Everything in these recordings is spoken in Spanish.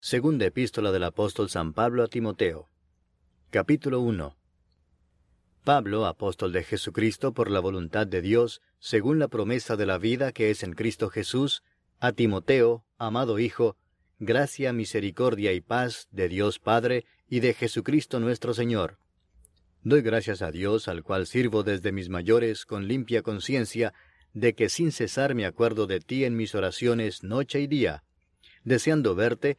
Segunda epístola del apóstol San Pablo a Timoteo. Capítulo 1. Pablo, apóstol de Jesucristo por la voluntad de Dios, según la promesa de la vida que es en Cristo Jesús, a Timoteo, amado Hijo, gracia, misericordia y paz de Dios Padre y de Jesucristo nuestro Señor. Doy gracias a Dios, al cual sirvo desde mis mayores con limpia conciencia, de que sin cesar me acuerdo de ti en mis oraciones noche y día, deseando verte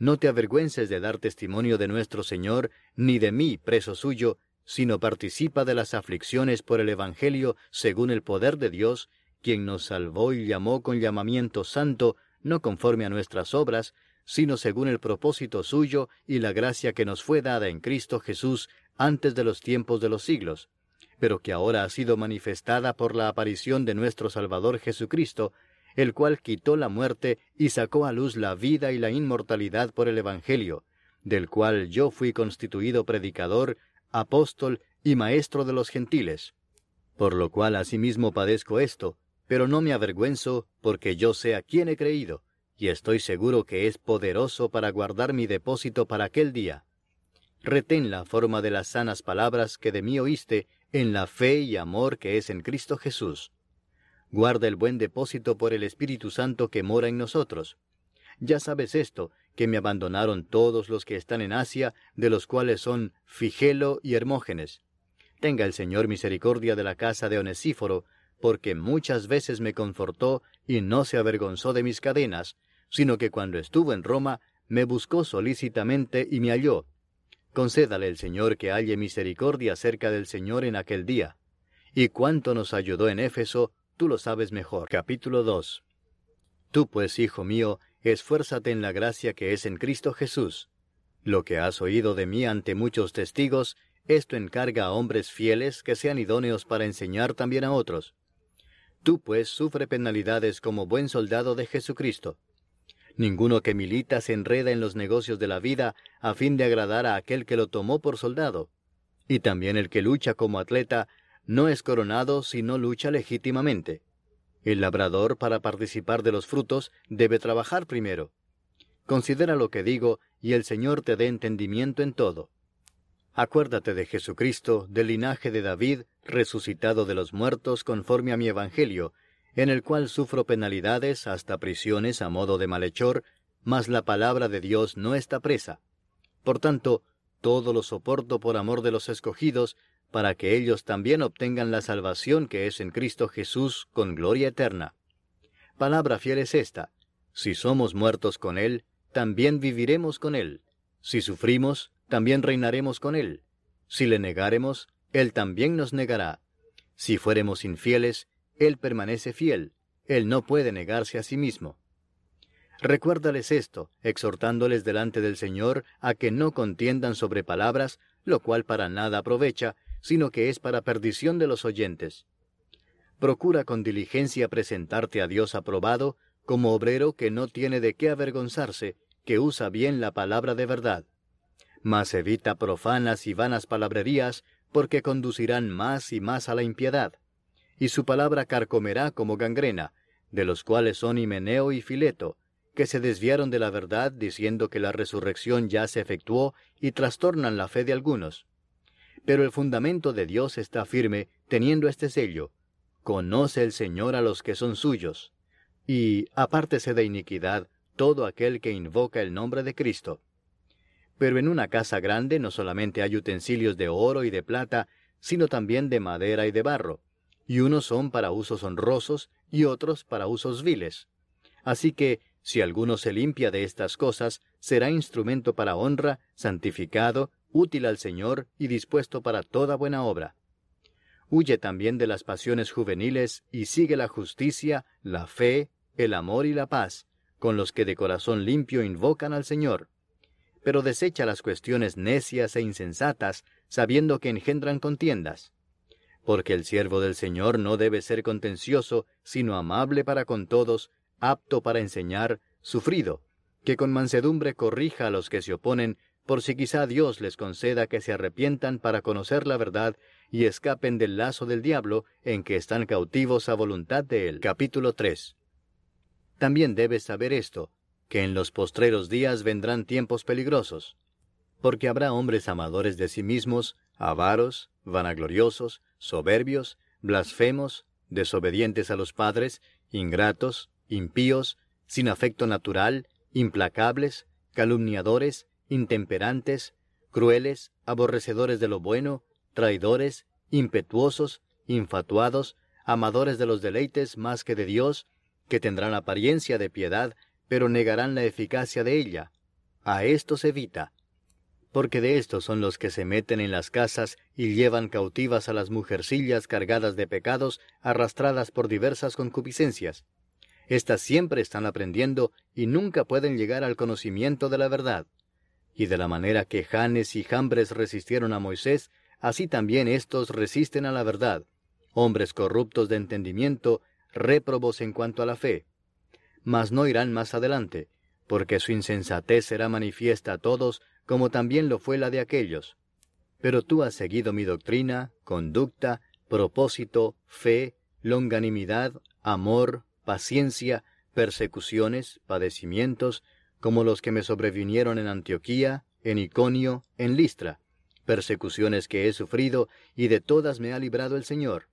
no te avergüences de dar testimonio de nuestro Señor, ni de mí, preso suyo, sino participa de las aflicciones por el Evangelio según el poder de Dios, quien nos salvó y llamó con llamamiento santo, no conforme a nuestras obras, sino según el propósito suyo y la gracia que nos fue dada en Cristo Jesús antes de los tiempos de los siglos, pero que ahora ha sido manifestada por la aparición de nuestro Salvador Jesucristo, el cual quitó la muerte y sacó a luz la vida y la inmortalidad por el Evangelio, del cual yo fui constituido predicador apóstol y maestro de los gentiles. Por lo cual asimismo padezco esto, pero no me avergüenzo, porque yo sé a quién he creído, y estoy seguro que es poderoso para guardar mi depósito para aquel día. Retén la forma de las sanas palabras que de mí oíste en la fe y amor que es en Cristo Jesús. Guarda el buen depósito por el Espíritu Santo que mora en nosotros. Ya sabes esto, que me abandonaron todos los que están en Asia, de los cuales son Figelo y Hermógenes. Tenga el Señor misericordia de la casa de Onesíforo, porque muchas veces me confortó y no se avergonzó de mis cadenas, sino que cuando estuvo en Roma me buscó solícitamente y me halló. Concédale el Señor que halle misericordia cerca del Señor en aquel día. Y cuánto nos ayudó en Éfeso, tú lo sabes mejor. Capítulo 2 Tú pues, hijo mío, esfuérzate en la gracia que es en Cristo Jesús. Lo que has oído de mí ante muchos testigos, esto encarga a hombres fieles que sean idóneos para enseñar también a otros. Tú pues sufre penalidades como buen soldado de Jesucristo. Ninguno que milita se enreda en los negocios de la vida a fin de agradar a aquel que lo tomó por soldado. Y también el que lucha como atleta no es coronado si no lucha legítimamente. El labrador, para participar de los frutos, debe trabajar primero. Considera lo que digo, y el Señor te dé entendimiento en todo. Acuérdate de Jesucristo, del linaje de David, resucitado de los muertos conforme a mi Evangelio, en el cual sufro penalidades hasta prisiones a modo de malhechor, mas la palabra de Dios no está presa. Por tanto, todo lo soporto por amor de los escogidos, para que ellos también obtengan la salvación que es en Cristo Jesús con gloria eterna. Palabra fiel es esta, si somos muertos con Él, también viviremos con Él. Si sufrimos, también reinaremos con Él. Si le negaremos, Él también nos negará. Si fuéremos infieles, Él permanece fiel. Él no puede negarse a sí mismo. Recuérdales esto, exhortándoles delante del Señor a que no contiendan sobre palabras, lo cual para nada aprovecha, sino que es para perdición de los oyentes. Procura con diligencia presentarte a Dios aprobado, como obrero que no tiene de qué avergonzarse, que usa bien la palabra de verdad. Mas evita profanas y vanas palabrerías, porque conducirán más y más a la impiedad. Y su palabra carcomerá como gangrena, de los cuales son Himeneo y Fileto, que se desviaron de la verdad diciendo que la resurrección ya se efectuó y trastornan la fe de algunos. Pero el fundamento de Dios está firme, teniendo este sello. Conoce el Señor a los que son suyos. Y apártese de iniquidad todo aquel que invoca el nombre de Cristo. Pero en una casa grande no solamente hay utensilios de oro y de plata, sino también de madera y de barro, y unos son para usos honrosos y otros para usos viles. Así que, si alguno se limpia de estas cosas, será instrumento para honra, santificado, útil al Señor y dispuesto para toda buena obra. Huye también de las pasiones juveniles y sigue la justicia, la fe, el amor y la paz, con los que de corazón limpio invocan al Señor. pero desecha las cuestiones necias e insensatas, sabiendo que engendran contiendas. Porque el siervo del Señor no debe ser contencioso, sino amable para con todos, apto para enseñar, sufrido, que con mansedumbre corrija a los que se oponen, por si quizá Dios les conceda que se arrepientan para conocer la verdad y escapen del lazo del diablo en que están cautivos a voluntad de él. Capítulo 3. También debes saber esto, que en los postreros días vendrán tiempos peligrosos, porque habrá hombres amadores de sí mismos, avaros, vanagloriosos, soberbios, blasfemos, desobedientes a los padres, ingratos, impíos, sin afecto natural, implacables, calumniadores, intemperantes, crueles, aborrecedores de lo bueno, traidores, impetuosos, infatuados, amadores de los deleites más que de Dios, que tendrán apariencia de piedad, pero negarán la eficacia de ella. A estos evita, porque de estos son los que se meten en las casas y llevan cautivas a las mujercillas cargadas de pecados, arrastradas por diversas concupiscencias. Estas siempre están aprendiendo y nunca pueden llegar al conocimiento de la verdad. Y de la manera que Janes y Jambres resistieron a Moisés, así también éstos resisten a la verdad, hombres corruptos de entendimiento, réprobos en cuanto a la fe. Mas no irán más adelante, porque su insensatez será manifiesta a todos, como también lo fue la de aquellos. Pero tú has seguido mi doctrina, conducta, propósito, fe, longanimidad, amor, paciencia, persecuciones, padecimientos, como los que me sobrevinieron en Antioquía, en Iconio, en Listra, persecuciones que he sufrido, y de todas me ha librado el Señor.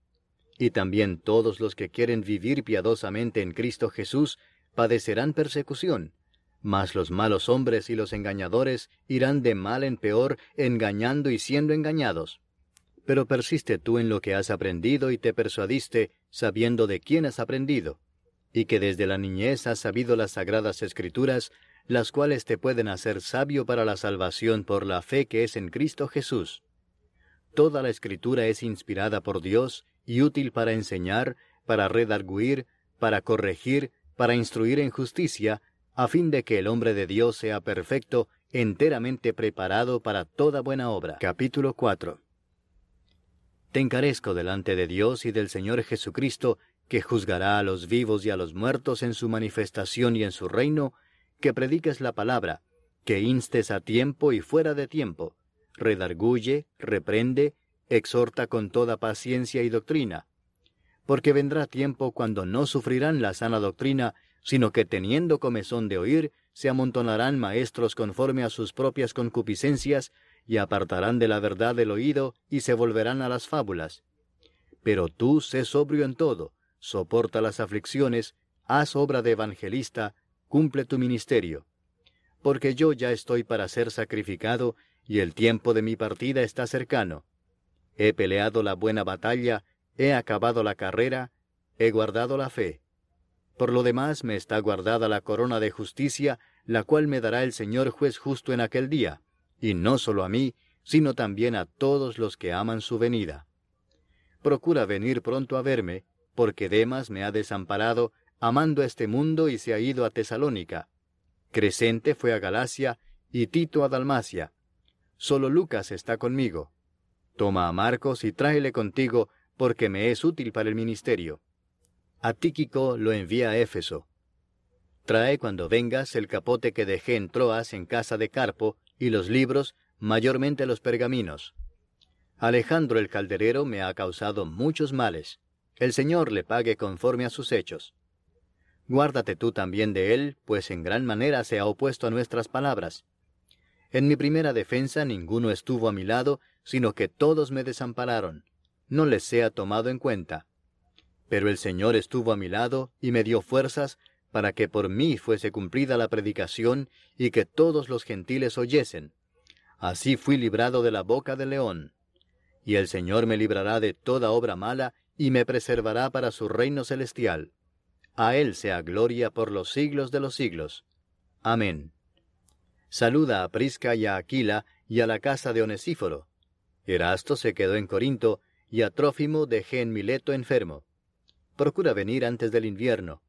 Y también todos los que quieren vivir piadosamente en Cristo Jesús padecerán persecución, mas los malos hombres y los engañadores irán de mal en peor, engañando y siendo engañados. Pero persiste tú en lo que has aprendido y te persuadiste, sabiendo de quién has aprendido, y que desde la niñez has sabido las sagradas escrituras, las cuales te pueden hacer sabio para la salvación por la fe que es en Cristo Jesús. Toda la escritura es inspirada por Dios y útil para enseñar, para redarguir, para corregir, para instruir en justicia, a fin de que el hombre de Dios sea perfecto, enteramente preparado para toda buena obra. Capítulo 4 Te encarezco delante de Dios y del Señor Jesucristo, que juzgará a los vivos y a los muertos en su manifestación y en su reino, que prediques la palabra, que instes a tiempo y fuera de tiempo, redarguye, reprende, exhorta con toda paciencia y doctrina, porque vendrá tiempo cuando no sufrirán la sana doctrina, sino que teniendo comezón de oír, se amontonarán maestros conforme a sus propias concupiscencias, y apartarán de la verdad el oído, y se volverán a las fábulas. Pero tú sé sobrio en todo, soporta las aflicciones, haz obra de evangelista, cumple tu ministerio. Porque yo ya estoy para ser sacrificado, y el tiempo de mi partida está cercano. He peleado la buena batalla, he acabado la carrera, he guardado la fe. Por lo demás me está guardada la corona de justicia, la cual me dará el Señor juez justo en aquel día, y no solo a mí, sino también a todos los que aman su venida. Procura venir pronto a verme, porque Demas me ha desamparado, amando este mundo y se ha ido a Tesalónica. Crescente fue a Galacia y Tito a Dalmacia. Solo Lucas está conmigo. Toma a Marcos y tráele contigo, porque me es útil para el ministerio. A Tíquico lo envía a Éfeso. Trae cuando vengas el capote que dejé en Troas en casa de Carpo, y los libros, mayormente los pergaminos. Alejandro el calderero me ha causado muchos males. El Señor le pague conforme a sus hechos. Guárdate tú también de él, pues en gran manera se ha opuesto a nuestras palabras. En mi primera defensa ninguno estuvo a mi lado, sino que todos me desampararon. No les sea tomado en cuenta. Pero el Señor estuvo a mi lado y me dio fuerzas para que por mí fuese cumplida la predicación y que todos los gentiles oyesen. Así fui librado de la boca del león. Y el Señor me librará de toda obra mala y me preservará para su reino celestial. A Él sea gloria por los siglos de los siglos. Amén. Saluda a Prisca y a Aquila y a la casa de Onesíforo. Erasto se quedó en Corinto, y a Trófimo dejé en Mileto enfermo. Procura venir antes del invierno.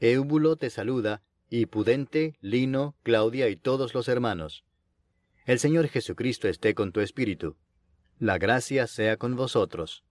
Eúbulo te saluda, y Pudente, Lino, Claudia y todos los hermanos. El Señor Jesucristo esté con tu espíritu. La gracia sea con vosotros.